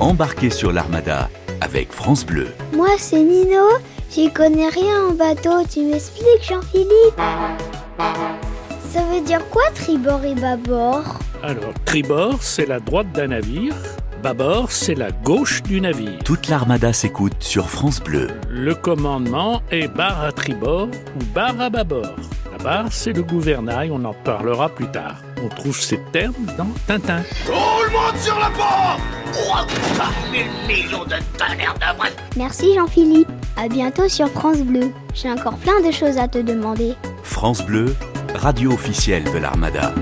Embarquez sur l'Armada avec France Bleu. Moi, c'est Nino. J'y connais rien en bateau. Tu m'expliques, Jean-Philippe? Ça veut dire quoi, tribord et bâbord? Alors, tribord, c'est la droite d'un navire. Bâbord, c'est la gauche du navire. Toute l'Armada s'écoute sur France Bleu. Le commandement est barre à tribord ou barre à bâbord. La barre, c'est le gouvernail, on en parlera plus tard. On trouve ces termes dans Tintin. Tout le monde sur putain, mille Merci, Jean-Philippe. À bientôt sur France Bleu. J'ai encore plein de choses à te demander. France Bleu, radio officielle de l'Armada.